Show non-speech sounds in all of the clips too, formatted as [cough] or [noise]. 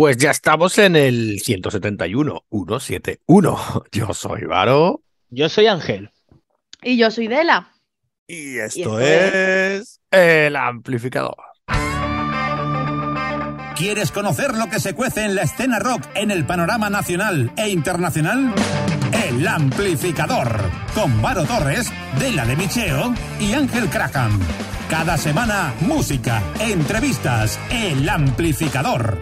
Pues ya estamos en el 171, 171. [laughs] Yo soy Varo. Yo soy Ángel. Y yo soy Dela. Y esto, es el amplificador. ¿Quieres conocer lo que se cuece en la escena rock en el panorama nacional e internacional? El Amplificador, con Varo Torres, Dela de Micheo y Ángel Craham. Cada semana, música, entrevistas, El Amplificador.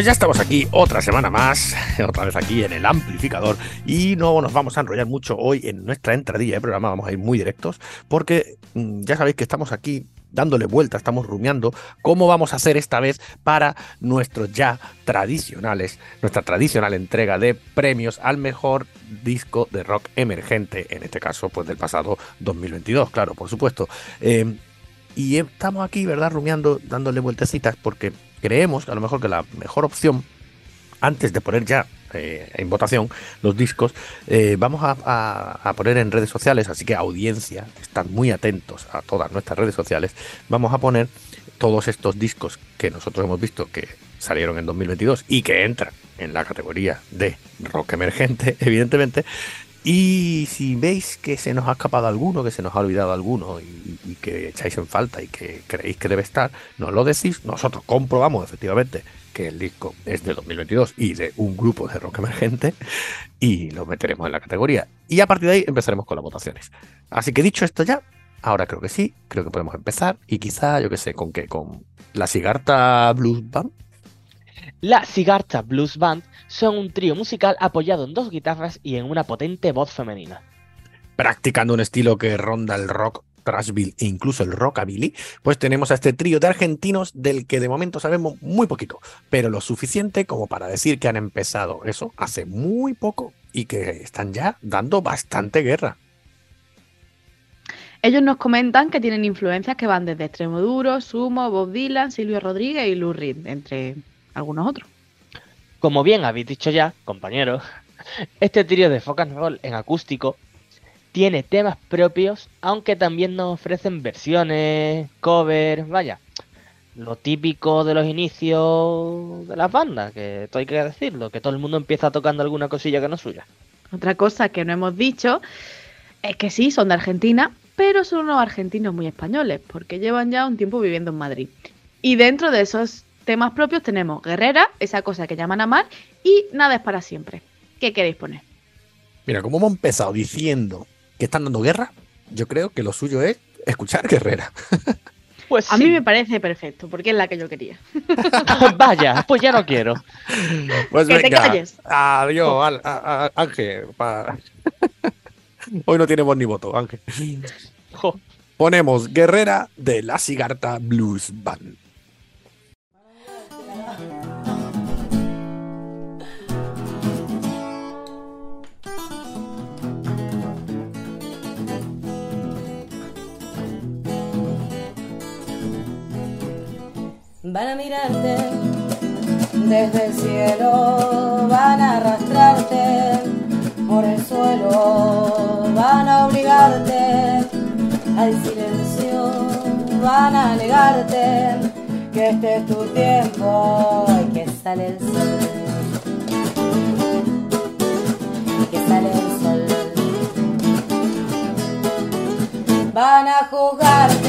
Pues ya estamos aquí otra semana más, [laughs] otra vez aquí en el amplificador y no nos vamos a enrollar mucho hoy en nuestra entradilla de programa, vamos a ir muy directos porque mm, ya sabéis que estamos aquí dándole vuelta, estamos rumiando cómo vamos a hacer esta vez para nuestros ya tradicionales, nuestra tradicional entrega de premios al mejor disco de rock emergente, en este caso pues del pasado 2022, claro, por supuesto. Eh, y estamos aquí, ¿verdad? Rumiando, dándole vueltecitas porque creemos que a lo mejor que la mejor opción, antes de poner ya eh, en votación los discos, eh, vamos a, a, poner en redes sociales, así que audiencia, están muy atentos a todas nuestras redes sociales, vamos a poner todos estos discos que nosotros hemos visto que salieron en 2022 y que entran en la categoría de rock emergente, [laughs] evidentemente, y si veis que se nos ha escapado alguno, que se nos ha olvidado alguno y, que echáis en falta y que creéis que debe estar, nos lo decís. Nosotros comprobamos efectivamente que el disco es de 2022 y de un grupo de rock emergente y lo meteremos en la categoría. Y a partir de ahí empezaremos con las votaciones. Así que dicho esto ya, ahora creo que sí, creo que podemos empezar y quizá, yo qué sé, con qué, con la Sigarta Blues Band. La Sigarta Blues Band son un trío musical apoyado en dos guitarras y en una potente voz femenina. Practicando un estilo que ronda el rock Trashville e incluso el rockabilly, pues tenemos a este trío de argentinos del que de momento sabemos muy poquito, pero lo suficiente como para decir que han empezado eso hace muy poco y que están ya dando bastante guerra. Ellos nos comentan que tienen influencias que van desde Extremoduro, Sumo, Bob Dylan, Silvio Rodríguez y Lou Reed, entre algunos otros. Como bien habéis dicho ya, compañeros, [laughs] este trío de and roll en acústico tiene temas propios, aunque también nos ofrecen versiones, covers, vaya, lo típico de los inicios de las bandas, que esto hay que decirlo, que todo el mundo empieza tocando alguna cosilla que no es suya. Otra cosa que no hemos dicho es que sí, son de Argentina, pero son unos argentinos muy españoles, porque llevan ya un tiempo viviendo en Madrid. Y dentro de esos temas propios tenemos Guerrera, esa cosa que llaman amar, y Nada es para siempre. ¿Qué queréis poner? Mira, como hemos empezado diciendo que están dando guerra, yo creo que lo suyo es escuchar Guerrera. [laughs] Pues sí. A mí me parece perfecto, porque es la que yo quería. [laughs] [laughs] Vaya, pues ya no quiero. Pues que venga, te calles. Adiós, a, a, a, Ángel. Pa... Hoy no tenemos ni voto, Ángel. Ponemos Guerrera de la Cigarta Blues Band. Van a mirarte desde el cielo, van a arrastrarte por el suelo, van a obligarte al silencio, van a negarte que este es tu tiempo y que sale el sol. Y que sale el sol. Van a juzgarte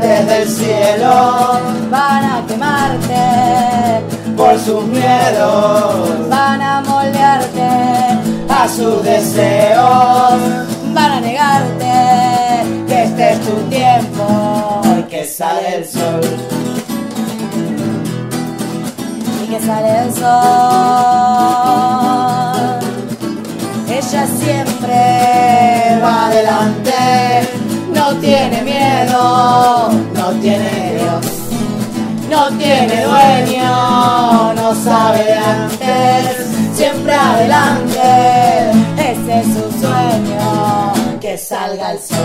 desde el cielo, van a quemarte por sus miedos, van a moldearte a sus deseos, van a negarte que este es tu tiempo y que sale el sol. y que sale el sol. Ella siempre Va adelante, no tiene miedo, no tiene Dios, no tiene dueño, no sabe de antes, siempre adelante, ese es su sueño, que salga el sol.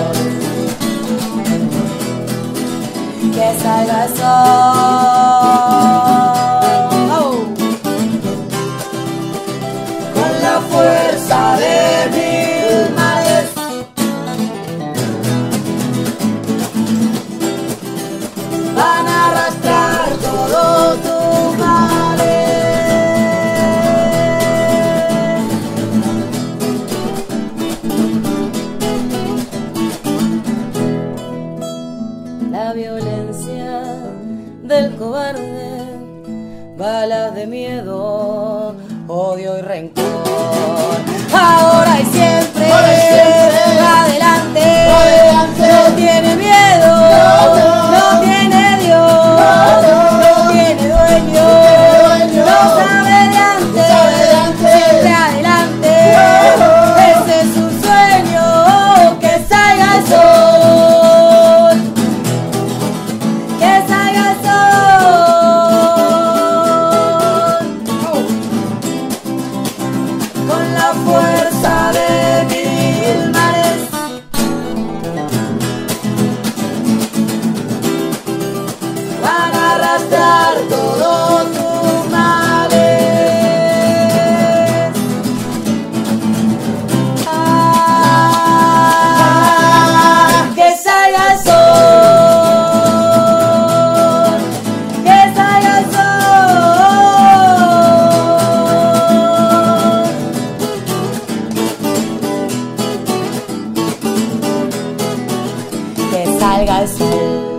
Que salga el sol. Que salga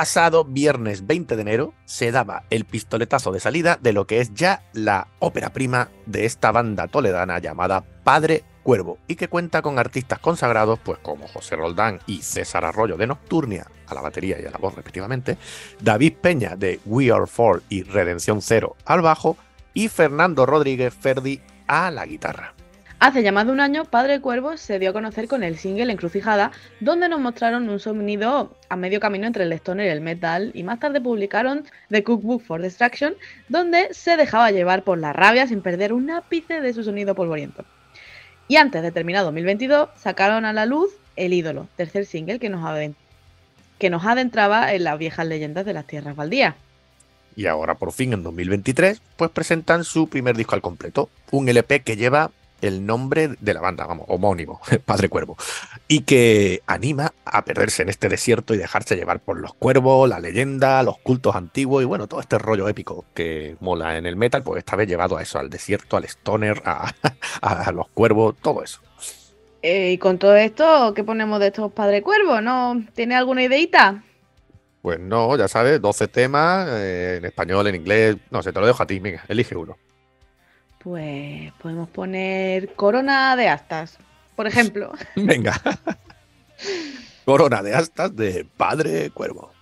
pasado viernes 20 de enero se daba el pistoletazo de salida de lo que es ya la ópera prima de esta banda toledana llamada Padre Cuervo y que cuenta con artistas consagrados pues como José Roldán y César Arroyo de Nocturnia a la batería y a la voz respectivamente, David Peña de We Are Four y Redención Cero al bajo y Fernando Rodríguez Ferdi a la guitarra. Hace ya más de un año, Padre Cuervo se dio a conocer con el single Encrucijada, donde nos mostraron un sonido a medio camino entre el stoner y el metal, y más tarde publicaron The Cookbook for Destruction, donde se dejaba llevar por la rabia sin perder un ápice de su sonido polvoriento. Y antes de terminar 2022, sacaron a la luz El Ídolo, tercer single que nos, que nos adentraba en las viejas leyendas de las tierras baldías. Y ahora por fin en 2023 pues presentan su primer disco al completo, un LP que lleva el nombre de la banda, vamos, homónimo, [laughs] Padre Cuervo, y que anima a perderse en este desierto y dejarse llevar por los cuervos, la leyenda, los cultos antiguos y bueno, todo este rollo épico que mola en el metal, pues esta vez llevado a eso, al desierto, al stoner, a, [laughs] a los cuervos, todo eso. Eh, y con todo esto, ¿qué ponemos de estos Padre Cuervo? ¿No tiene alguna ideita? Pues no, ya sabes, 12 temas, eh, en español, en inglés, no sé, te lo dejo a ti, venga, elige uno. Pues podemos poner Corona de Astas, por ejemplo. [laughs] Venga. Corona de astas de Padre Cuervo.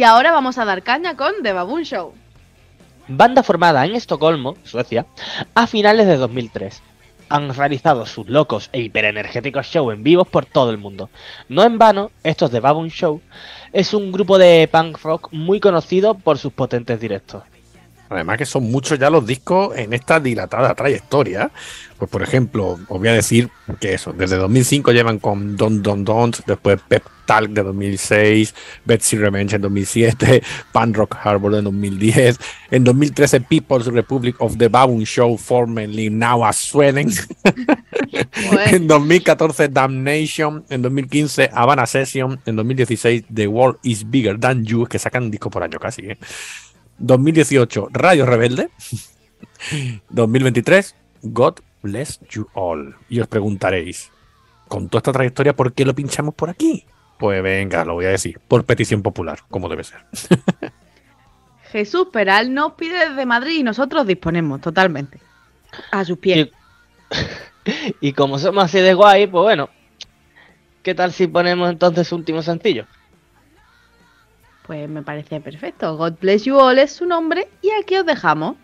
Y ahora vamos a dar caña con The Baboon Show. Banda formada en Estocolmo, Suecia, a finales de 2003. Han realizado sus locos e hiperenergéticos shows en vivos por todo el mundo. No en vano, estos de Baboon Show es un grupo de punk rock muy conocido por sus potentes directos. Además que son muchos ya los discos en esta dilatada trayectoria. Pues por ejemplo, os voy a decir que eso, desde 2005 llevan con Don Don Don't, después Pep Talk de 2006, Betsy Revenge en 2007, [laughs] Pan Rock Harbor en 2010, en 2013 People's Republic of the Baboon Show, formerly now as Sweden, [laughs] en 2014 Damnation, en 2015 Havana Session, en 2016 The World is Bigger Than You, que sacan un disco por año casi, ¿eh? 2018, Radio Rebelde. [laughs] 2023, God Bless You All. Y os preguntaréis, con toda esta trayectoria, ¿por qué lo pinchamos por aquí? Pues venga, lo voy a decir, por petición popular, como debe ser. [laughs] Jesús Peral nos pide desde Madrid y nosotros disponemos totalmente. A sus pies. Y, [laughs] y como somos así de guay, pues bueno, ¿qué tal si ponemos entonces su último sencillo? Pues me parece perfecto. God Bless You All es su nombre y aquí os dejamos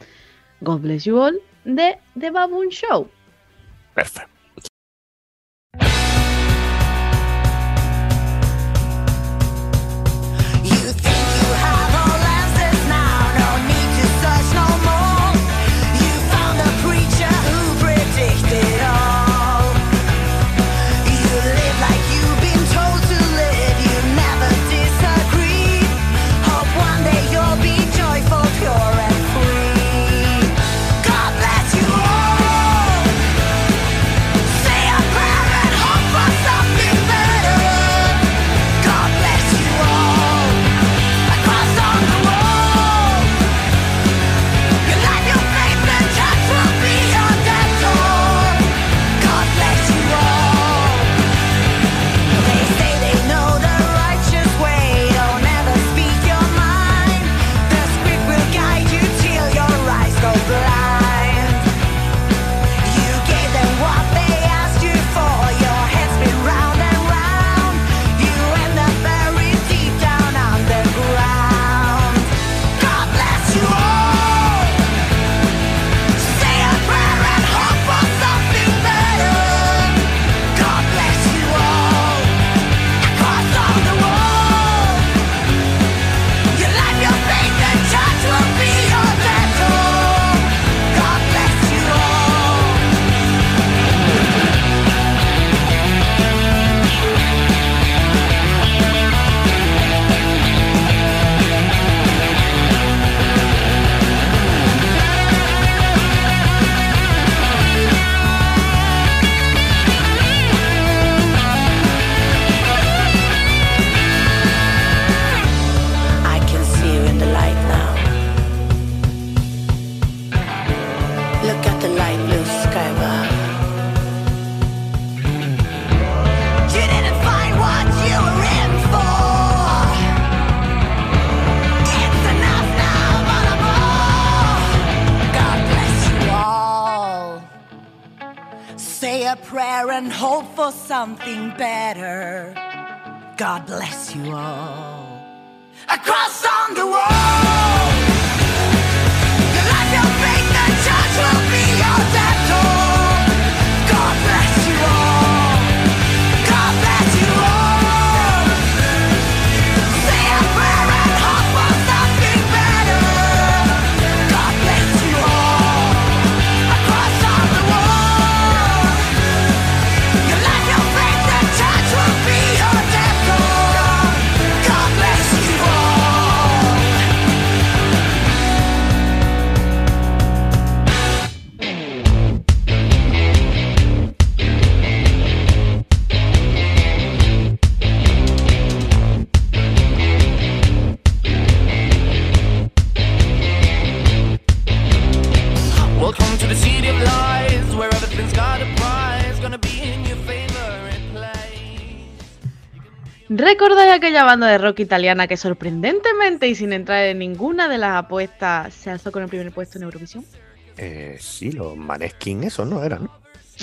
God Bless You All de The Baboon Show. Perfecto. Something better. God bless you all ¿Recordáis aquella banda de rock italiana que sorprendentemente y sin entrar en ninguna de las apuestas se alzó con el primer puesto en Eurovisión? Eh, sí, los Maneskin, esos no eran.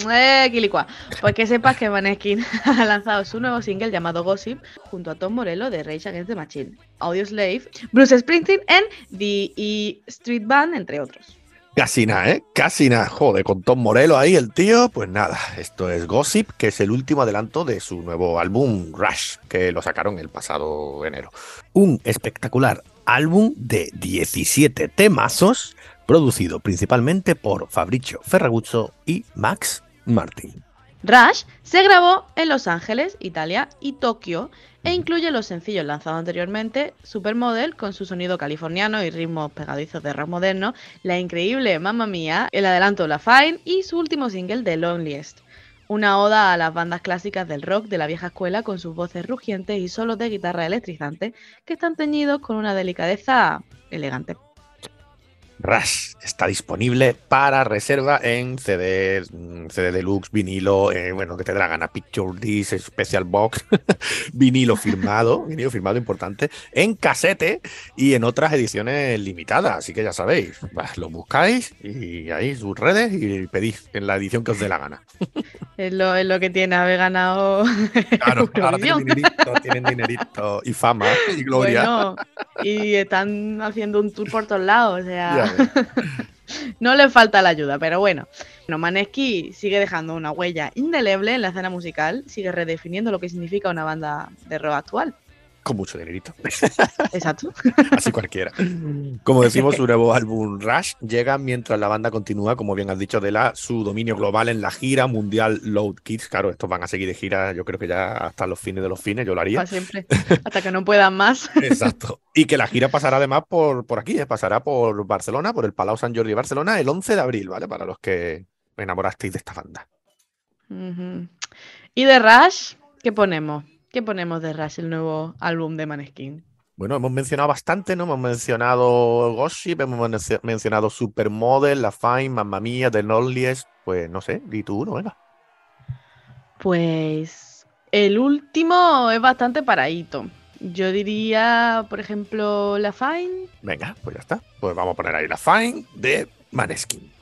Eh, quilicua. Pues que sepas que Maneskin [laughs] ha lanzado su nuevo single llamado Gossip junto a Tom Morello de Rage Against the Machine, Audio Slave, Bruce Springsteen en The E Street Band, entre otros. Casi nada, ¿eh? Casi nada. Joder, con Tom Morello ahí, el tío. Pues nada, esto es Gossip, que es el último adelanto de su nuevo álbum Rush, que lo sacaron el pasado enero. Un espectacular álbum de 17 temazos, producido principalmente por Fabricio Ferraguzzo y Max Martin. Rush se grabó en Los Ángeles, Italia y Tokio e incluye los sencillos lanzados anteriormente, Supermodel con su sonido californiano y ritmos pegadizos de rock moderno, la increíble Mamma Mía, el adelanto La Fine y su último single The Loneliest. Una oda a las bandas clásicas del rock de la vieja escuela con sus voces rugientes y solos de guitarra electrizante que están teñidos con una delicadeza elegante. Rush está disponible para reserva en CD, mm, CD deluxe, vinilo, eh, bueno, que te la gana, Picture Disc, Special Box, [laughs] vinilo firmado, [laughs] vinilo firmado importante, en casete y en otras ediciones limitadas. Así que ya sabéis, lo buscáis y ahí sus redes y pedís en la edición que os dé la gana. [laughs] Es lo, es lo que tiene haber ganado Claro, ahora tienen dinerito, tienen dinerito y fama y gloria. Bueno, y están haciendo un tour por todos lados, o sea, Ya. [laughs] no le falta la ayuda, pero bueno. No, Manesky sigue dejando una huella indeleble en la escena musical, sigue redefiniendo lo que significa una banda de rock actual. Con mucho dinerito. [laughs] Exacto. Así cualquiera. Como decimos, su nuevo álbum Rush llega mientras la banda continúa, como bien has dicho, de la su dominio global en la gira mundial Load Kids. Claro, estos van a seguir de gira, yo creo que ya hasta los fines de los fines, yo lo haría. Para siempre. Hasta que no puedan más. [laughs] Exacto. Y que la gira pasará además por, por aquí, ¿eh? pasará por Barcelona, por el Palau Sant Jordi de Barcelona, el 11 de abril, ¿vale? Para los que enamorasteis de esta banda. Y de Rush, ¿qué ponemos? ¿Qué ponemos de Rush, el nuevo álbum de Maneskin? Bueno, hemos mencionado bastante, ¿no? Hemos mencionado Gossip, hemos mencio- mencionado Supermodel, La Fine, Mamma Mía, The Loneliest. Pues no sé, di tú uno, venga. Pues el último es bastante paradito. Yo diría, por ejemplo, La Fine. Venga, pues ya está. Pues vamos a poner ahí La Fine de Maneskin.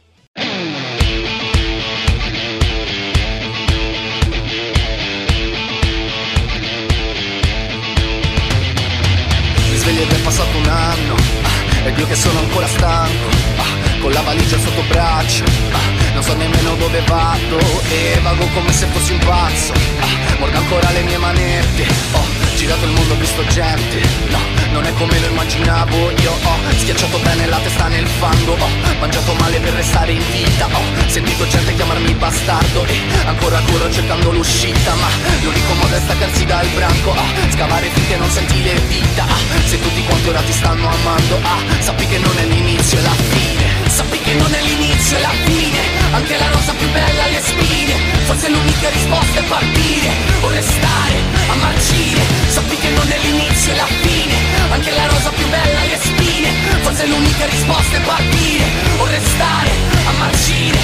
Sveglio è passato un anno ah, Ed io che sono ancora stanco ah, Con la valigia sotto braccio ah, Non so nemmeno dove vado E vago come se fossi un pazzo ah, Morgo ancora le mie manette Ho girato il mondo, ho visto gente No, non è come lo immaginavo. Io ho schiacciato bene la testa nel fango Ho mangiato male per restare in vita Ho sentito gente chiamarmi bastardo E ancora corro cercando l'uscita Ma l'unico modo è staccarsi dal branco ah, Scavare finché non senti le vita ah, Se tutti quanti ora ti stanno amando ah, Sappi che non è l'inizio e la fine Sappi che non è l'inizio e la fine Anche la rosa più bella ha le spine Forse l'unica risposta è partire O restare a marcire Sappi che non è l'inizio e la fine Anche la rosa più bella ha le spine. Forse l'unica risposta è partire. O restare a marcire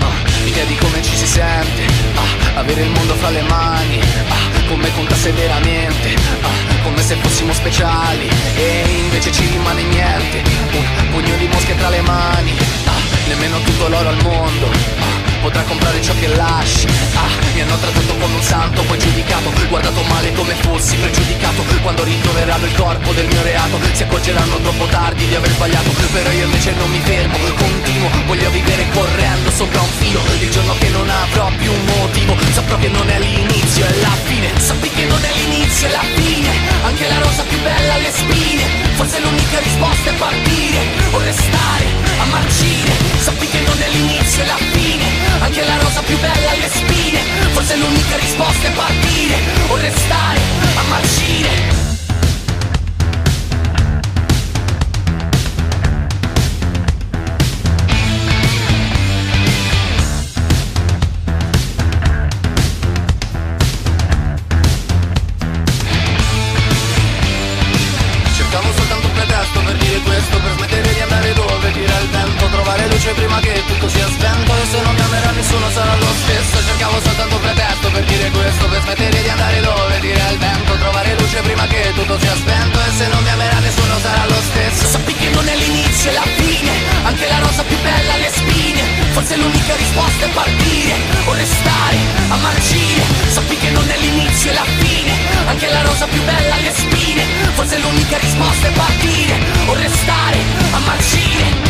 Ah, L'idea di come ci si sente. Ah, Avere il mondo fra le mani. Ah, Come contasse veramente. Ah, Come se fossimo speciali. E invece ci rimane niente. Un pugno di mosche tra le mani. Ah, Nemmeno tutto l'oro al mondo. Ah, Potrà comprare ciò che lasci. Ah, Mi hanno trattato come un santo Poi giudicato Guardato male come fossi pregiudicato. Quando ritroveranno il corpo del mio reato Si accorgeranno troppo tardi di aver sbagliato. Però io invece non mi fermo Continuo Voglio vivere correndo sopra un filo. Il giorno che non avrò più un motivo Saprò che non è l'inizio e la fine. Sappi che non è l'inizio e la fine. Anche la rosa più bella ha le spine. Forse l'unica risposta è partire. O restare a marcire. Sappi che non è l'inizio e la fine Anche la rosa più bella ha le spine Forse l'unica risposta è partire O restare a marcire risposta è partire o restare a marcire Sappi che non è l'inizio e la fine Anche la rosa più bella ha le spine. Forse l'unica risposta è partire o restare a marcire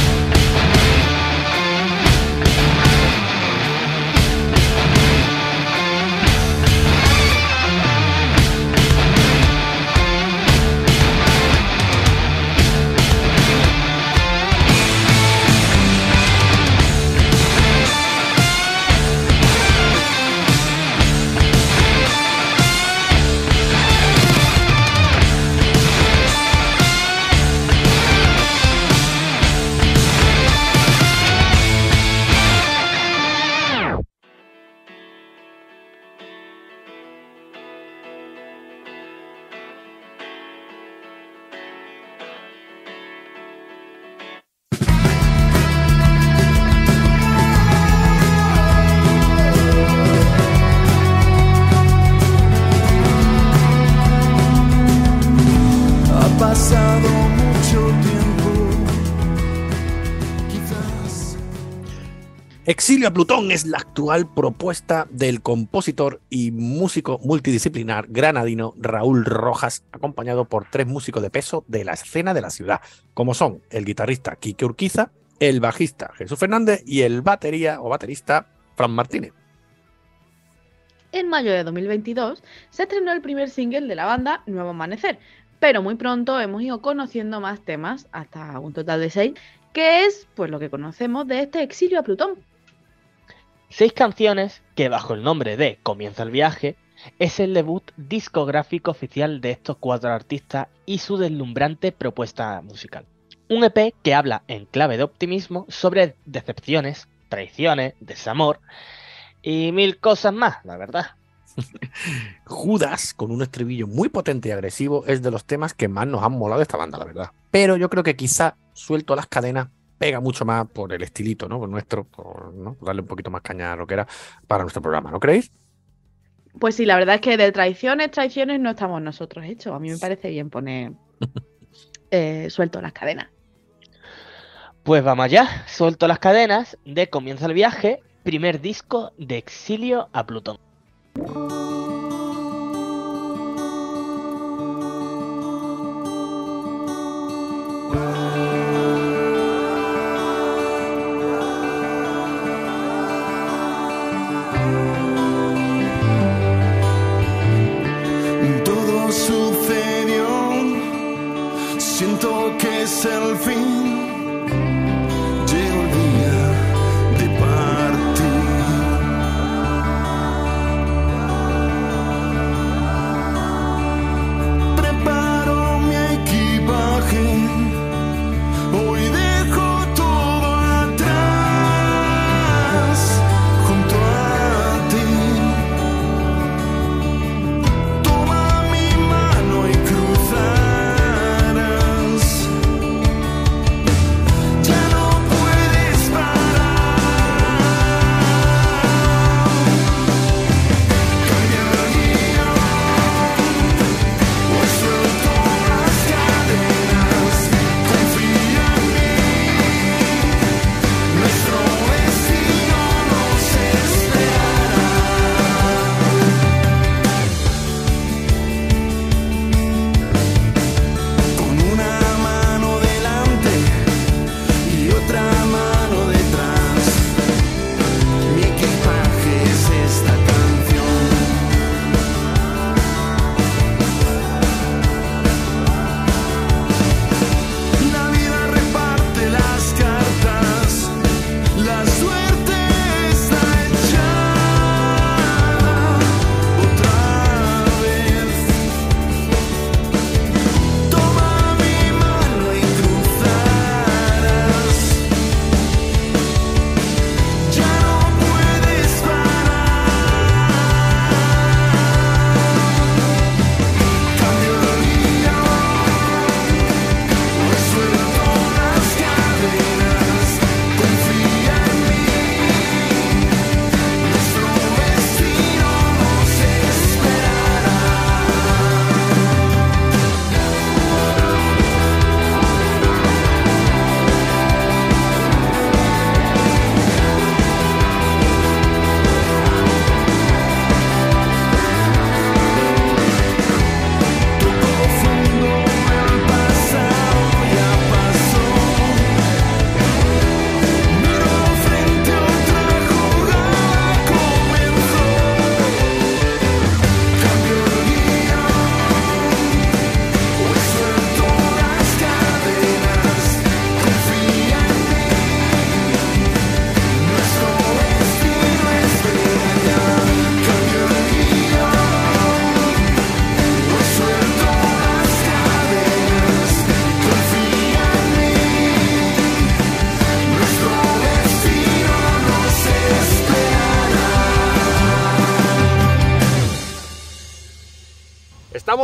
Exilio a Plutón es la actual propuesta del compositor y músico multidisciplinar granadino Raúl Rojas, acompañado por tres músicos de peso de la escena de la ciudad, como son el guitarrista Quique Urquiza, el bajista Jesús Fernández y el batería o baterista Fran Martínez. En mayo de 2022 se estrenó el primer single de la banda, Nuevo Amanecer, pero muy pronto hemos ido conociendo más temas, hasta un total de seis, que es pues lo que conocemos de este exilio a Plutón. Seis canciones que bajo el nombre de Comienza el viaje es el debut discográfico oficial de estos cuatro artistas y su deslumbrante propuesta musical. Un EP que habla en clave de optimismo sobre decepciones, traiciones, desamor y mil cosas más, la verdad. [laughs] Judas, con un estribillo muy potente y agresivo, es de los temas que más nos han molado esta banda, la verdad. Pero yo creo que quizá suelto las cadenas pega mucho más por el estilito, ¿no? Por nuestro, por ¿no? darle un poquito más caña a lo que era para nuestro programa, ¿no creéis? Pues sí, la verdad es que de traiciones, traiciones no estamos nosotros hechos. A mí me parece bien poner [laughs] eh, suelto las cadenas. Pues vamos allá, suelto las cadenas de Comienza el viaje, primer disco de Exilio a Plutón. Es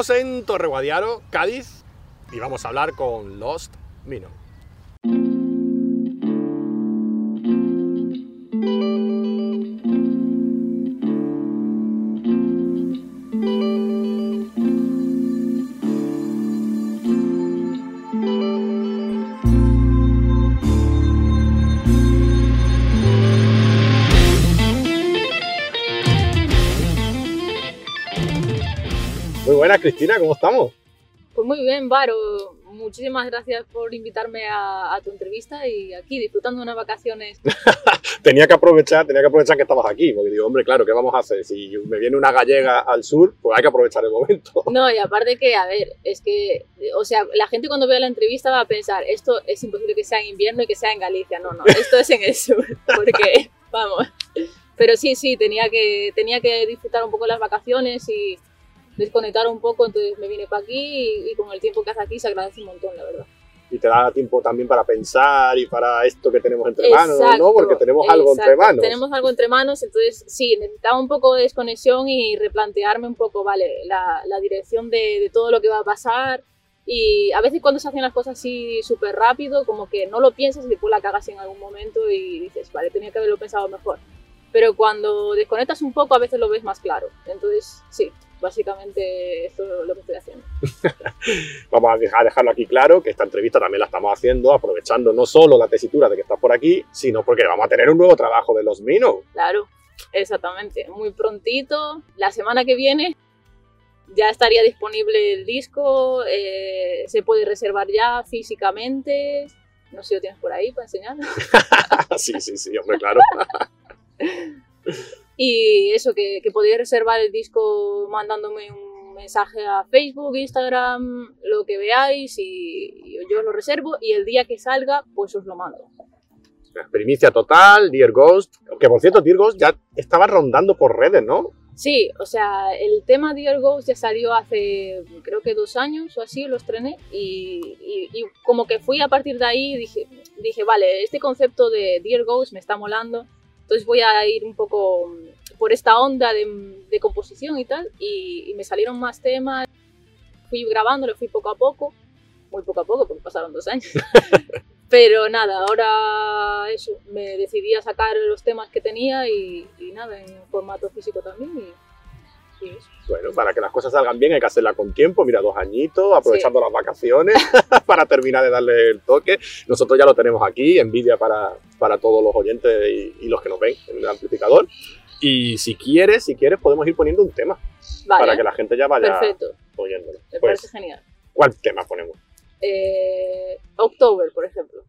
estamos en Torreguadiaro, Cádiz, y vamos a hablar con Lost Mino. Buenas, Cristina, ¿cómo estamos? Pues muy bien, Varo. Muchísimas gracias por invitarme a, a tu entrevista y aquí disfrutando unas vacaciones. [laughs] Tenía que aprovechar, tenía que aprovechar que estabas aquí, porque digo, hombre, claro, ¿qué vamos a hacer? Si me viene una gallega al sur, pues hay que aprovechar el momento. [laughs] No, y aparte que, a ver, es que, o sea, la gente cuando vea la entrevista va a pensar, esto es imposible que sea en invierno y que sea en Galicia. No, no, [laughs] esto es en el sur, porque, vamos. Pero sí, sí, tenía que, tenía que disfrutar un poco las vacaciones y desconectar un poco, entonces me vine para aquí y, y con el tiempo que hace aquí se agradece un montón, la verdad. Y te da tiempo también para pensar y para esto que tenemos entre manos, ¿no? Exacto, Porque tenemos algo entre exacto. manos. Tenemos algo entre manos, entonces sí, necesitaba un poco de desconexión y replantearme un poco, vale, la, la dirección de, de todo lo que va a pasar. Y a veces cuando se hacen las cosas así súper rápido, como que no lo piensas y después la cagas en algún momento y dices, vale, tenía que haberlo pensado mejor. Pero cuando desconectas un poco, a veces lo ves más claro. Entonces, sí, básicamente esto es lo que estoy haciendo. [laughs] Vamos a dejar- dejarlo aquí claro, que esta entrevista también la estamos haciendo aprovechando no solo la tesitura de que estás por aquí, sino porque vamos a tener un nuevo trabajo de los Minos. Claro, exactamente. Muy prontito, la semana que viene ya estaría disponible el disco, eh, se puede reservar ya físicamente. No sé si lo tienes por ahí para enseñar. [laughs] sí, sí, sí, hombre, claro. [laughs] Y eso, que, que podéis reservar el disco mandándome un mensaje a Facebook, Instagram, lo que veáis y, y yo os lo reservo y el día que salga pues os lo mando. Primicia total, Dear Ghost. Que por cierto, Dear Ghost ya estaba rondando por redes, ¿no? Sí, o sea, el tema Dear Ghost ya salió hace creo que dos años o así, lo estrené y, y- y como que fui a partir de ahí dije, dije, vale, este concepto de Dear Ghost me está molando, entonces voy a ir un poco por esta onda de, de composición y tal y, y me salieron más temas, fui grabándolo, fui poco a poco, muy poco a poco porque pasaron dos años. [laughs] Pero nada, ahora eso, me decidí a sacar los temas que tenía y, y nada, en formato físico también. Y, eso. Bueno, para que las cosas salgan bien hay que hacerla con tiempo. Mira, dos añitos, aprovechando las vacaciones [laughs] para terminar de darle el toque. Nosotros ya lo tenemos aquí, envidia para, para todos los oyentes y, y los que nos ven en el amplificador. Y si quieres, si quieres, podemos ir poniendo un tema Vale, para que la gente ya vaya perfecto, oyéndolo. me Pues, parece genial. ¿cuál tema ponemos? Eh, October, por ejemplo.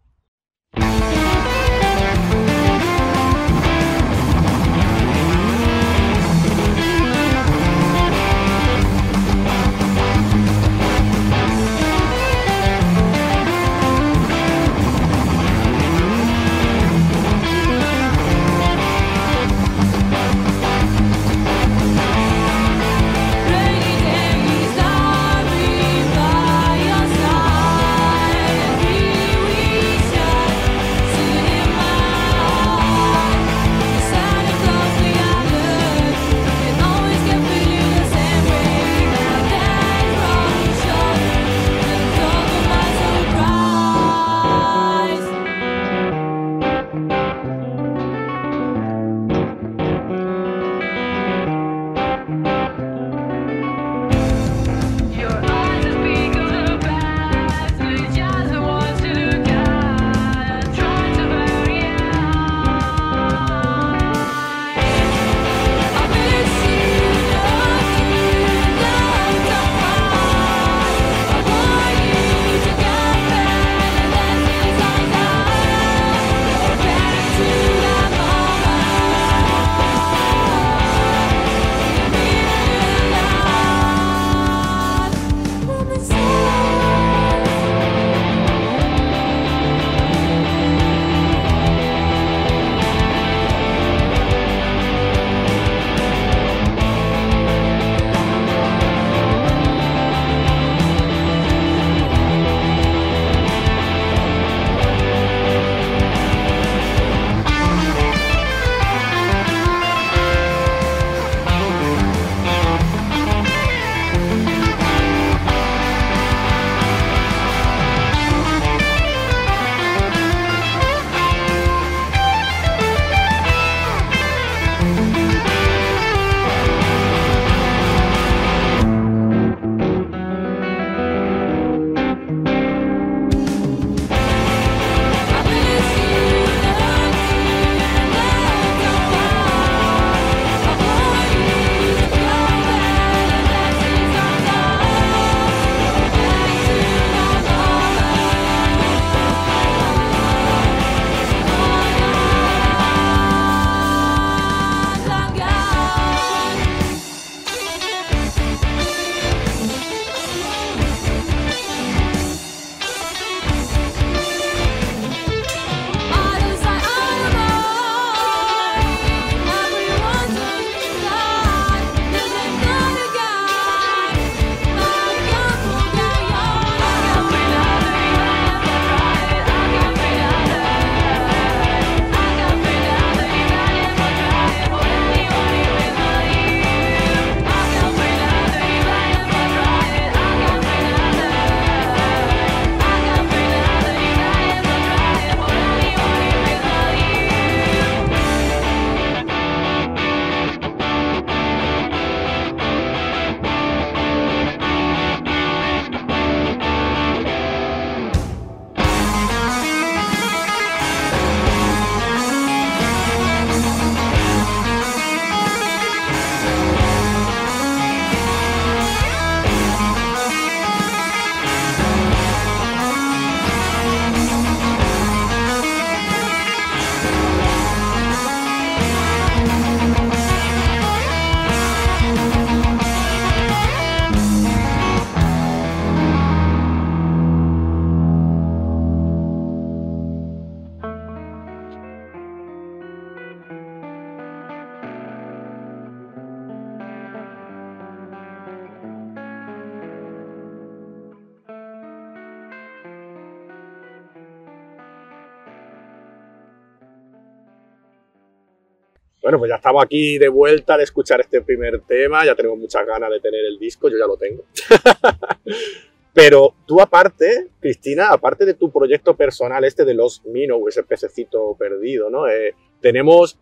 Bueno, pues ya estamos aquí de vuelta de escuchar este primer tema, ya tenemos muchas ganas de tener el disco, yo ya lo tengo. [laughs] Pero tú aparte, Cristina, aparte de tu proyecto personal este de los Minnow, ese pececito perdido, ¿no? Eh, tenemos,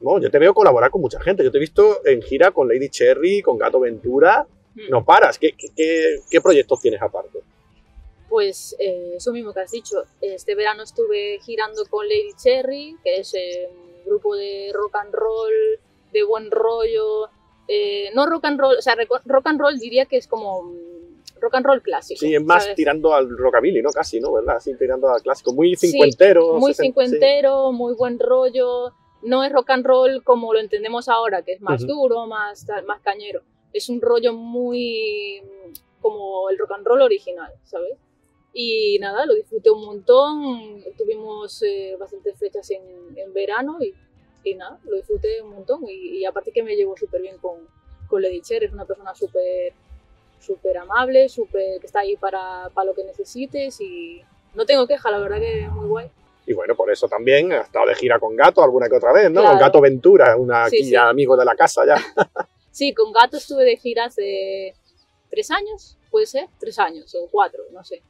bueno, yo te veo colaborar con mucha gente, yo te he visto en gira con Lady Cherry, con Gato Ventura, no paras, ¿qué, qué, qué- proyectos tienes aparte? Pues eh, eso mismo que has dicho. Este verano estuve girando con Lady Cherry, que es eh, grupo de rock and roll, de buen rollo. eh, no rock and roll, o sea, rock and roll diría que es como mm, rock and roll clásico. Sí, es más ¿sabes? tirando al rockabilly, ¿no? Casi, ¿no? ¿Verdad? Así tirando al clásico, muy Sí, cincuentero. muy cincuentero, muy buen rollo. No es rock and roll como lo entendemos ahora, que es más duro, más, más cañero. Es un rollo muy mm, como el rock and roll original, ¿sabes? Y nada, lo disfruté un montón. Tuvimos eh, bastantes fechas en, en verano y, y nada, lo disfruté un montón. Y, y aparte que me llevo súper bien con, con Lady Cher, es una persona súper súper amable, súper que está ahí para, para lo que necesites y no tengo queja, la verdad que muy guay. Y bueno, por eso también ha estado de gira con Gato alguna que otra vez, ¿no? Claro. Con Gato Ventura, una Sí, sí. amigo de la casa ya. [laughs] Sí, con Gato estuve de gira hace tres años, puede ser, tres años o cuatro, no sé.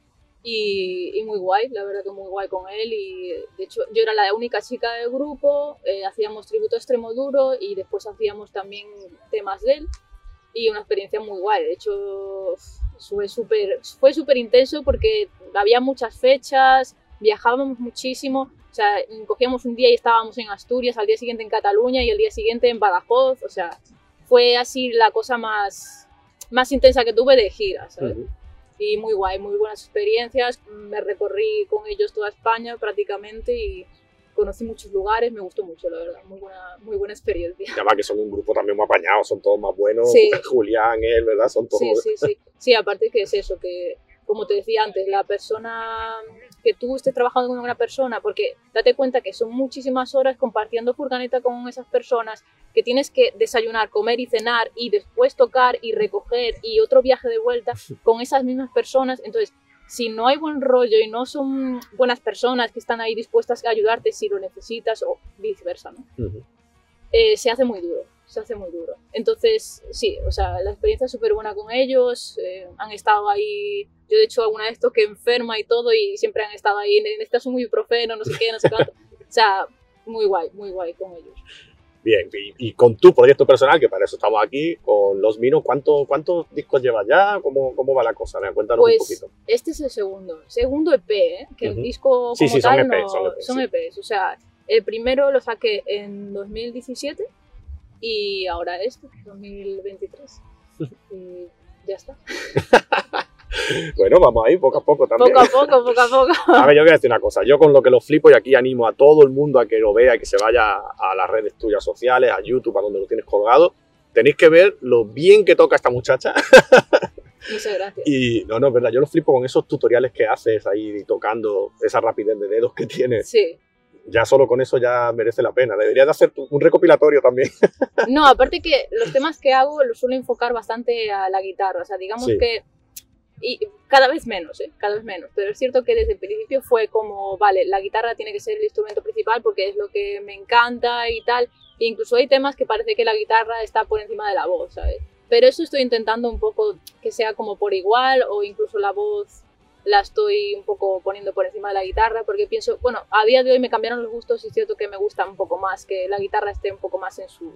Y, y muy guay, la verdad que muy guay con él. Y de hecho, yo era la única chica del grupo, eh, hacíamos tributo extremo duro y después hacíamos también temas de él. Y una experiencia muy guay. De hecho, fue súper fue súper intenso porque había muchas fechas, viajábamos muchísimo. O sea, cogíamos un día y estábamos en Asturias, al día siguiente en Cataluña y al día siguiente en Badajoz. O sea, fue así la cosa más, más intensa que tuve de gira, ¿sabes? Y muy guay, muy buenas experiencias. Me recorrí con ellos toda España prácticamente y conocí muchos lugares, me gustó mucho, la verdad. Muy buena, muy buena experiencia. Además que son un grupo también muy apañado, son todos más buenos. Sí. [laughs] Julián, él, ¿verdad? Son todos... Sí, sí, sí. Sí, aparte que es eso, que como te decía antes, la persona que tú estés trabajando con una persona, porque date cuenta que son muchísimas horas compartiendo furgoneta con esas personas, que tienes que desayunar, comer y cenar y después tocar y recoger y otro viaje de vuelta con esas mismas personas. Entonces, si no hay buen rollo y no son buenas personas que están ahí dispuestas a ayudarte si lo necesitas o viceversa, ¿no? Ujú. eh, se hace muy duro, se hace muy duro. Entonces, sí, o sea, la experiencia es súper buena con ellos, eh, han estado ahí, yo de hecho alguna vez toqué enferma y todo y siempre han estado ahí, necesitas un ibuprofeno, no sé qué, no sé cuánto. [laughs] O sea, muy guay, muy guay con ellos. Bien, y, y con tu proyecto personal, que para eso estamos aquí, con Los Minos, ¿cuánto, ¿cuántos discos llevas ya? ¿Cómo, cómo va la cosa? Venga, Cuéntanos un Pues poquito. este es el segundo, segundo EP, ¿eh? que Ujú. el disco Sí, como sí, son tal EP, no- son EP, sí. EPs. O sea, el primero lo saqué en 2017 y ahora este, 2023. Y ya está. [laughs] Bueno, vamos ahí poco a poco también. Poco a poco, poco a poco. [laughs] A ver, yo a decir una cosa. Yo con lo que lo flipo y aquí animo a todo el mundo a que lo vea y que se vaya a las redes tuyas sociales, a YouTube, a donde lo tienes colgado. Tenéis que ver lo bien que toca esta muchacha. [laughs] Muchas gracias. Y no, no, es verdad. Yo lo flipo con esos tutoriales que haces ahí tocando, esa rapidez de dedos que tienes. Sí. Ya solo con eso ya merece la pena. Deberías de hacer un recopilatorio también. [laughs] No, aparte que los temas que hago los suelo enfocar bastante a la guitarra. O sea, digamos Sí. que. Y cada vez menos, ¿eh? Cada vez menos. Pero es cierto que desde el principio fue como, vale, la guitarra tiene que ser el instrumento principal porque es lo que me encanta y tal. E incluso hay temas que parece que la guitarra está por encima de la voz, ¿sabes? Pero eso estoy intentando un poco que sea como por igual o incluso la voz la estoy un poco poniendo por encima de la guitarra porque pienso, bueno, a día de hoy me cambiaron los gustos y es cierto que me gusta un poco más que la guitarra esté un poco más en su,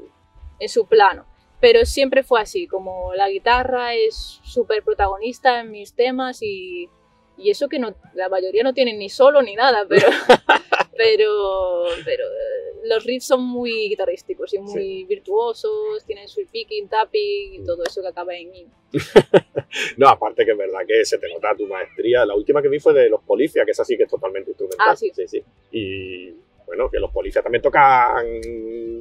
en su plano. Pero siempre fue así, como la guitarra es súper protagonista en mis temas y, y eso que la mayoría no tienen ni solo ni nada, pero, [laughs] pero, pero eh, los riffs son muy guitarrísticos y muy virtuosos, tienen su picking, tapping y todo eso que acaba en in. [laughs] No, aparte que es verdad que se te nota tu maestría. La última que vi fue de los Policia, que es así que es totalmente instrumental. Ah, sí. sí, sí. Y bueno, que los Policia también tocan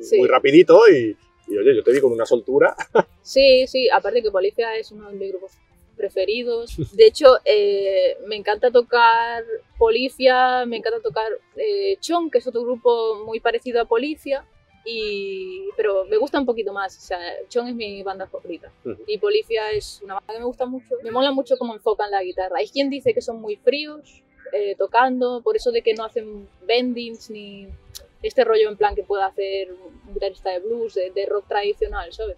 Sí. muy rapidito y, y, oye, yo te vi con una soltura. [laughs] Sí, sí, aparte que Policia es uno de mis grupos preferidos. [laughs] De hecho, eh, me encanta tocar Policia, me encanta tocar eh, Chon, que es otro grupo muy parecido a Policia, y, pero me gusta un poquito más. O sea, Chon es mi banda favorita. Y Policia es una banda que me gusta mucho. Me mola mucho cómo enfocan la guitarra. Hay quien dice que son muy fríos eh, tocando, por eso de que no hacen bendings ni este rollo en plan que pueda hacer un guitarrista de blues, de, de rock tradicional, ¿sabes?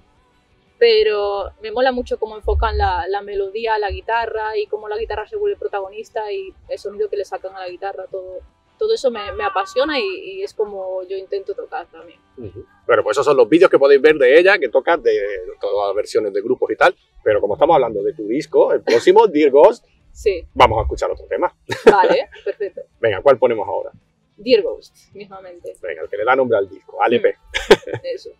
Pero me mola mucho cómo enfocan la, la melodía a la guitarra y cómo la guitarra se vuelve protagonista y el sonido que le sacan a la guitarra, todo, todo eso me, me apasiona y, y es como yo intento tocar también. Ujú. Bueno, pues esos son los vídeos que podéis ver de ella, que toca de todas las versiones de grupos y tal. Pero como estamos hablando de tu disco, el próximo, Dear Ghost, Sí, vamos a escuchar otro tema. vale, [laughs] perfecto. Venga, ¿cuál ponemos ahora? Dear Ghost, mismamente. Venga, el que le da nombre al disco, al EP. [laughs] Eso.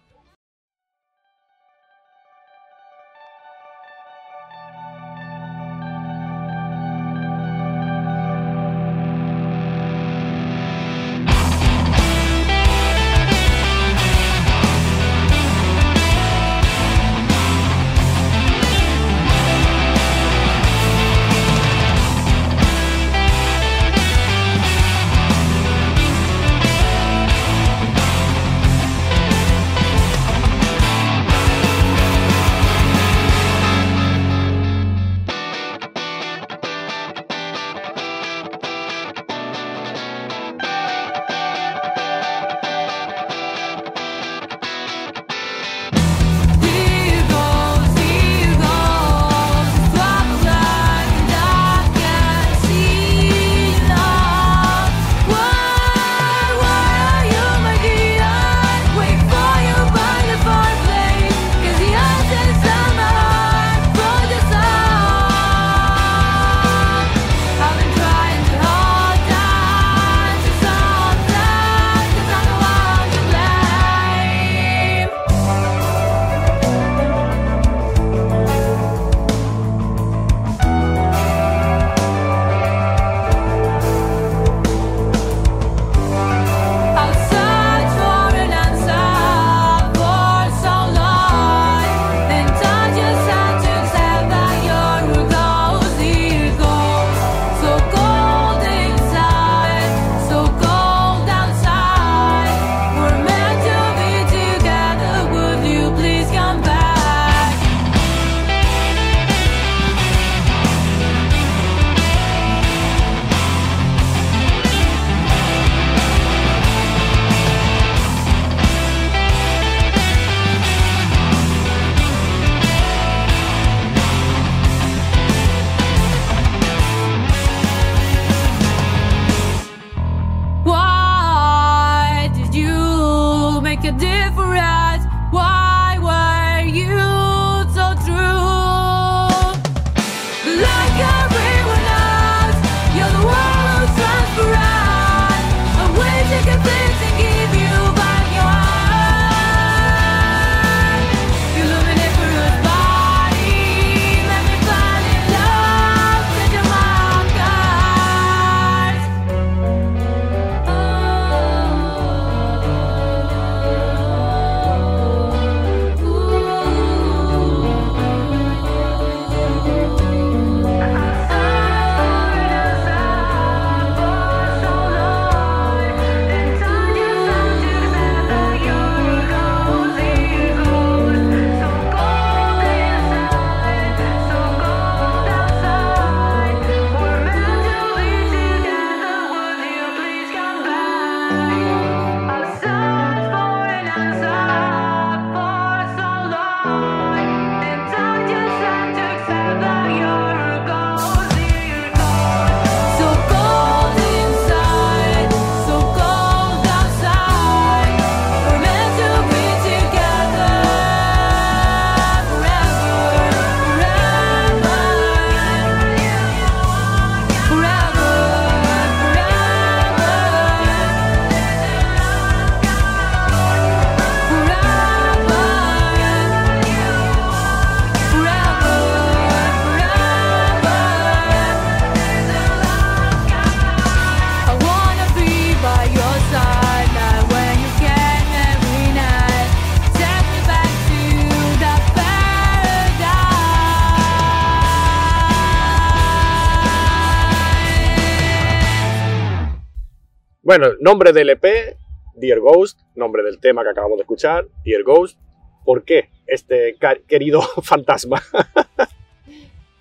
Bueno, nombre del EP, Dear Ghost, nombre del tema que acabamos de escuchar, Dear Ghost. ¿Por qué este querido [laughs] fantasma?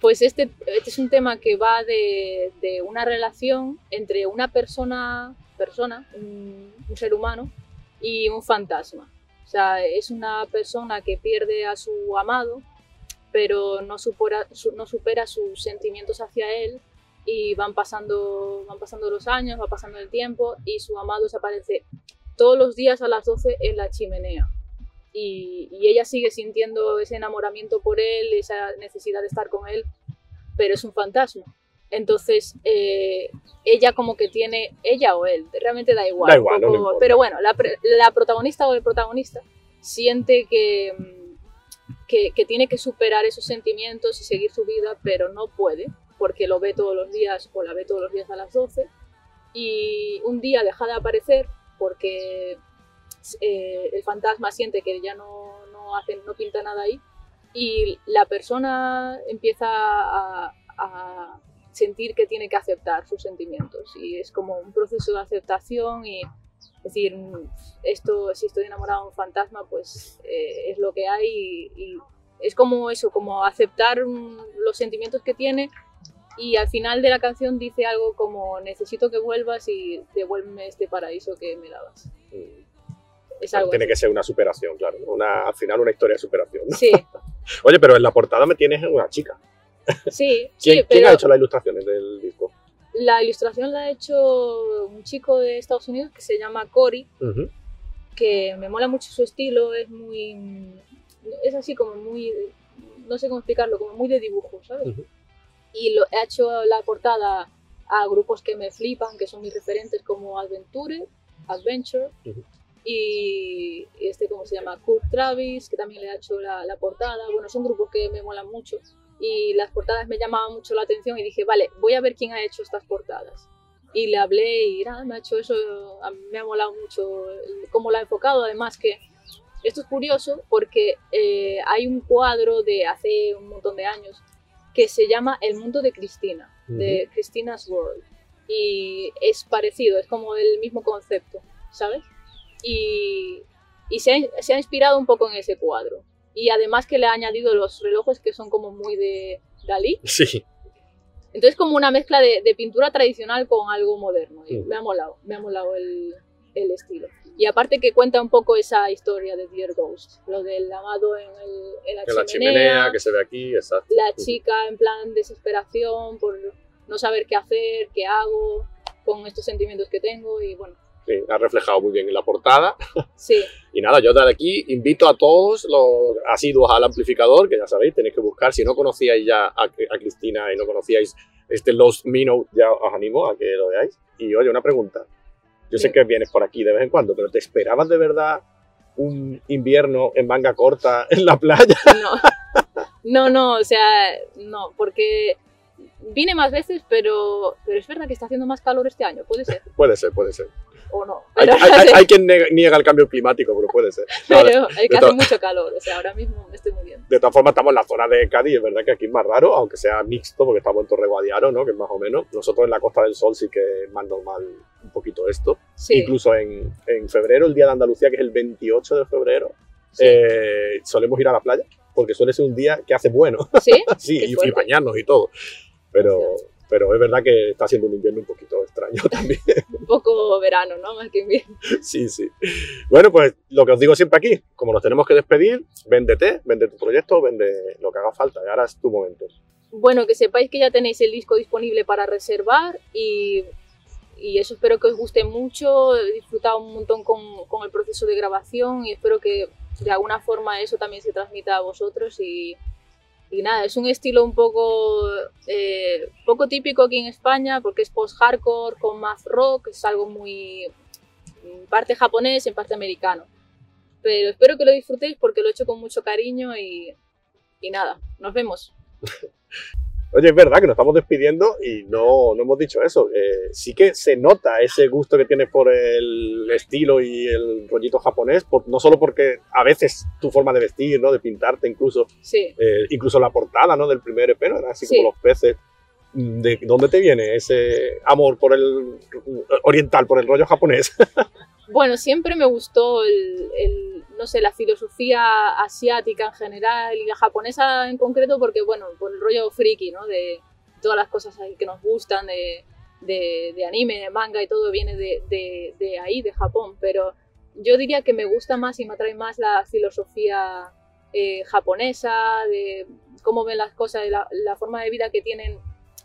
Pues este, este es un tema que va de, de una relación entre una persona, persona, un, un ser humano y un fantasma. O sea, es una persona que pierde a su amado, pero no supera, su- no supera sus sentimientos hacia él y van pasando, van pasando los años, va pasando el tiempo y su amado desaparece todos los días a las 12 en la chimenea. Y, y ella sigue sintiendo ese enamoramiento por él, esa necesidad de estar con él, pero es un fantasma. Entonces, eh, ella como que tiene, ella o él, realmente da igual. Da igual, no poco- importa. pero bueno, la, protagonista o el protagonista siente que, mm, que, que tiene que superar esos sentimientos y seguir su vida, pero no puede, porque lo ve todos los días o la ve todos los días a las 12. Y un día deja de aparecer porque eh, el fantasma siente que ya no, no, hace, no pinta nada ahí. Y la persona empieza a, a sentir que tiene que aceptar sus sentimientos. Y es como un proceso de aceptación y decir "Mm, esto si estoy enamorado de un fantasma pues eh, es lo que hay y, y es como eso como aceptar los sentimientos que tiene y al final de la canción dice algo como necesito que vuelvas y devuélveme este paraíso que me dabas es algo Tiene así. que ser una superación, claro. Una, al final una historia de superación. ¿no? sí [laughs] Oye, pero en la portada me tienes una chica. sí [laughs] ¿Quién, sí quién pero ha hecho las ilustraciones del disco? La ilustración la ha hecho un chico de Estados Unidos que se llama Cory, Ujú. que me mola mucho su estilo, es muy. Es así como muy. No sé cómo explicarlo, como muy de dibujo, ¿sabes? Ujú. Y lo, ha hecho la portada a grupos que me flipan, que son mis referentes como Adventure, Adventure, Ujú. y este, ¿cómo se llama? Kurt Travis, que también le ha hecho la, la portada. Bueno, son grupos que me molan mucho y las portadas me llamaban mucho la atención y dije, vale, voy a ver quién ha hecho estas portadas. Y le hablé y nada, me ha hecho eso, a mí me ha molado mucho cómo lo ha enfocado. Además que esto es curioso porque eh, hay un cuadro de hace un montón de años que se llama El mundo de Cristina, de Christina's World. Y es parecido, es como el mismo concepto, ¿sabes? Y, y se, ha, se ha inspirado un poco en ese cuadro. Y además que le ha añadido los relojes que son como muy de Dalí. Sí. Entonces como una mezcla de, de pintura tradicional con algo moderno. Y Mm. me ha molado, me ha molado el, el estilo. Y aparte que cuenta un poco esa historia de Dear Ghost, lo del amado en, el, en la En la chimenea, chimenea que se ve aquí, exacto. la chica en plan desesperación por no saber qué hacer, qué hago con estos sentimientos que tengo y bueno, Sí, ha reflejado muy bien en la portada. [laughs] sí, Y nada, yo desde aquí invito a todos los asiduos al amplificador, que ya sabéis, tenéis que buscar. Si no conocíais ya a, a Cristina y no conocíais este Lost Minnow, ya os animo a que lo veáis. Y oye, una pregunta. Yo sé que vienes por aquí de vez en cuando, pero ¿te esperabas de verdad un invierno en manga corta [laughs] en la playa? no, no, no, o sea, no, porque vine más veces, pero, pero es verdad que está haciendo más calor este año, puede ser, puede ser, puede ser. O no, Hay, hay- hay- [laughs] quien niega el cambio climático, pero puede ser. [laughs] No, pero hay que hace mucho calor, o sea, ahora mismo estoy muy bien. De todas formas, estamos en la zona de Cádiz, es verdad que aquí es más raro, aunque sea mixto, porque estamos en Torreguadiaro, ¿no? Que es más o menos. Nosotros en la Costa del Sol sí que es más normal un poquito esto. Sí, Incluso en, en febrero, el Día de Andalucía, que es el 28 de febrero, Sí. eh, solemos ir a la playa, porque suele ser un día que hace bueno. ¿sí? [laughs] sí, y, y bañarnos y todo. Pero, pero es verdad que está siendo un invierno un poquito extraño [laughs] también. un poco verano, ¿no? Más que invierno. sí, sí. Bueno, pues lo que os digo siempre aquí, como nos tenemos que despedir, véndete, vende tu proyecto, vende lo que haga falta. Y ahora es tu momento. Bueno, que sepáis que ya tenéis el disco disponible para reservar y, y eso espero que os guste mucho. He disfrutado un montón con, con el proceso de grabación y espero que de alguna forma eso también se transmita a vosotros y, y nada, es un estilo un poco, eh, poco típico aquí en España porque es post-hardcore con math rock, es algo muy en parte japonés, en parte americano. Pero espero que lo disfrutéis porque lo he hecho con mucho cariño y, y nada, nos vemos. [laughs] Oye, es verdad que nos estamos despidiendo y no, no hemos dicho eso. Eh, sí que se nota ese gusto que tienes por el estilo y el rollito japonés, por- no solo porque a veces tu forma de vestir, ¿no? de pintarte incluso, Sí. eh, incluso la portada ¿no? del primer EP, ¿no? Era así Sí. como los peces. ¿De dónde te viene ese amor por el oriental, por el rollo japonés? [laughs] Bueno, siempre me gustó el, no sé, la filosofía asiática en general y la japonesa en concreto, porque, bueno, por el rollo friki, ¿no? De todas las cosas que nos gustan, de, anime, de manga y todo viene de, ahí, de Japón, pero yo diría que me gusta más y me atrae más la filosofía eh, japonesa, de cómo ven las cosas, la, la forma de vida que tienen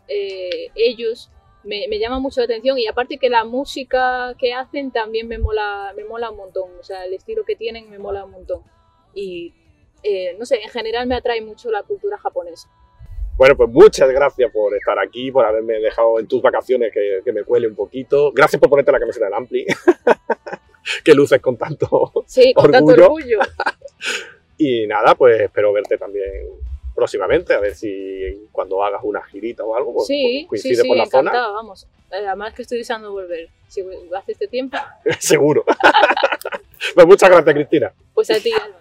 eh, ellos, me, me llama mucho la atención y aparte que la música que hacen también me mola, me mola un montón, o sea, el estilo que tienen me mola un montón. Y eh, no sé, en general me atrae mucho la cultura japonesa. Bueno, pues muchas gracias por estar aquí, por haberme dejado en tus vacaciones que, que me cuele un poquito. Gracias por ponerte la camiseta del Ampli, [laughs] que luces con tanto Sí, con tanto orgullo. orgullo. [laughs] Y nada, pues espero verte también próximamente, a ver si cuando hagas una girita o algo, pues, Sí, pues, sí, coincide sí, por la zona. vamos. Eh, Además que estoy deseando volver. Si hace este tiempo, [laughs] Seguro. [laughs] pues muchas gracias, Cristina. pues a ti, Álvaro.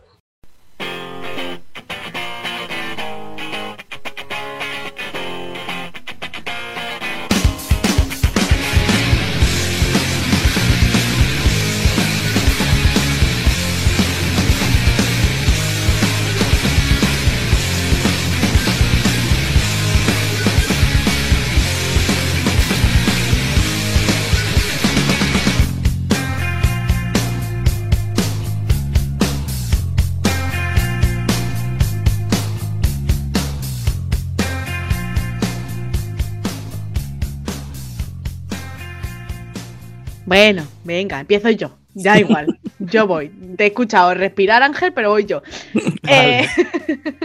Bueno, venga, empiezo yo. Da igual, yo voy. Te he escuchado respirar, Ángel, pero voy yo. [laughs] Eh,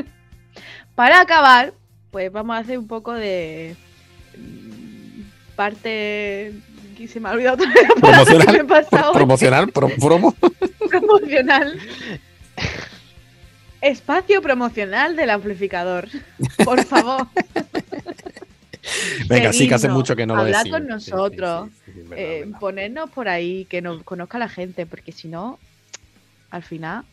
[laughs] para acabar, pues vamos a hacer un poco de mm, parte que se me ha olvidado otra vez [laughs] palabra que me he pasado. Promocional, pro- promo. promocional. Espacio promocional del amplificador. Por favor. [laughs] Venga, sí que hace mucho que no lo Hablar decimos. con Sí, sí, nosotros. sí, sí, verdad, eh, verdad. ponernos por ahí, que nos conozca la gente, porque si no, al final.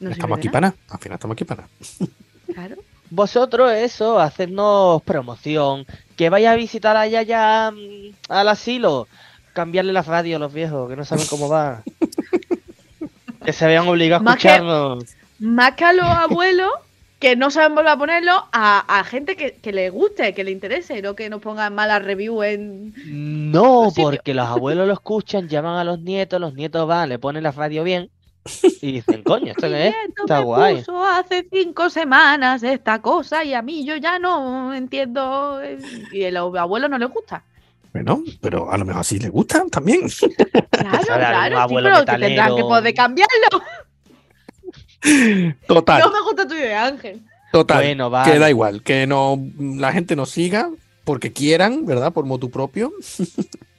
No estamos aquí para nada. Al final estamos aquí para nada. [laughs] Claro. Vosotros, eso, hacernos promoción. Que vaya a visitar a Yaya mm, al asilo. Cambiarle la radio a los viejos, que no saben cómo va. [laughs] que se vean obligados a escucharnos. Más que a los abuelos que no saben volver a ponerlo, a, a gente que, que le guste, que le interese, no que nos pongan malas reviews en. No, los sitios. porque los abuelos lo escuchan, llaman a los nietos, los nietos van, le ponen la radio bien y dicen, coño, ¿esto qué [laughs] es? Está me guay. puso hace cinco semanas esta cosa y a mí yo ya no entiendo. eh, Y a los abuelos no les gusta. Bueno, pero a lo mejor sí le gustan también. Claro, claro, sí, abuelo pero que tendrán que poder cambiarlo. Total, No me gusta tu idea, Ángel. total. Bueno, vale. Que da igual, que no la gente nos siga porque quieran, ¿verdad? Por motu propio. [laughs]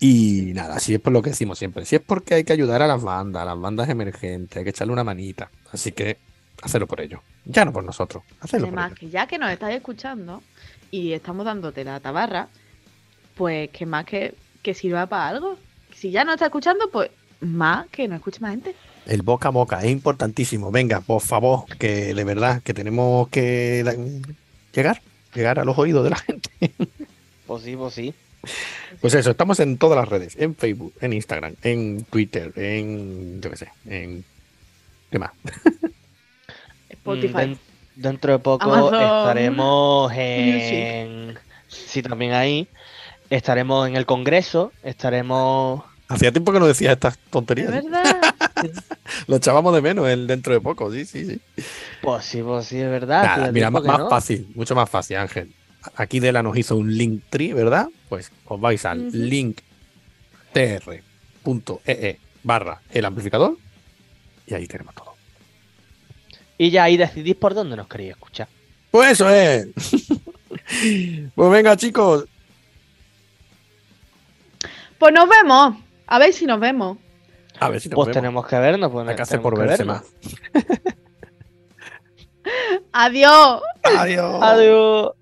y nada, si es por lo que decimos siempre, si es porque hay que ayudar a las bandas, a las bandas emergentes, hay que echarle una manita. Así que hacerlo por ellos. Ya no por nosotros, hacerlo por Además, ellos. que ya que nos estás escuchando y estamos dándote la tabarra, pues que más que, que sirva para algo. Si ya no estás escuchando, pues más que no escuche más gente. El boca a boca es importantísimo. Venga, por favor, que de verdad que tenemos que llegar, llegar a los oídos de la gente. [laughs] Pues sí, pues sí. Pues eso, estamos en todas las redes, en Facebook, en Instagram, en Twitter, en yo qué sé, en ¿qué más? [laughs] Spotify. Mm, den- dentro de poco Amazon estaremos [laughs] en. Sí, también ahí. Estaremos en el Congreso. Estaremos. Hacía tiempo que no decías estas Es tonterías. verdad. Lo echábamos de menos el dentro de poco, sí, sí, sí. Pues sí, pues sí, es verdad. Nada, mira, más, que más no. fácil, mucho más fácil, Ángel. Aquí Dela nos hizo un link tree, ¿verdad? Pues os vais al Ujú. link tr.ee barra el amplificador y ahí tenemos todo. Y ya ahí decidís por dónde nos queréis escuchar. Pues eso es. [laughs] pues venga, chicos. Pues nos vemos. A ver si nos vemos. A ver si nos Pues vemos. tenemos que vernos. Pues Hay que hacer tenemos por verse vernos. más. [laughs] Adiós. Adiós. Adiós.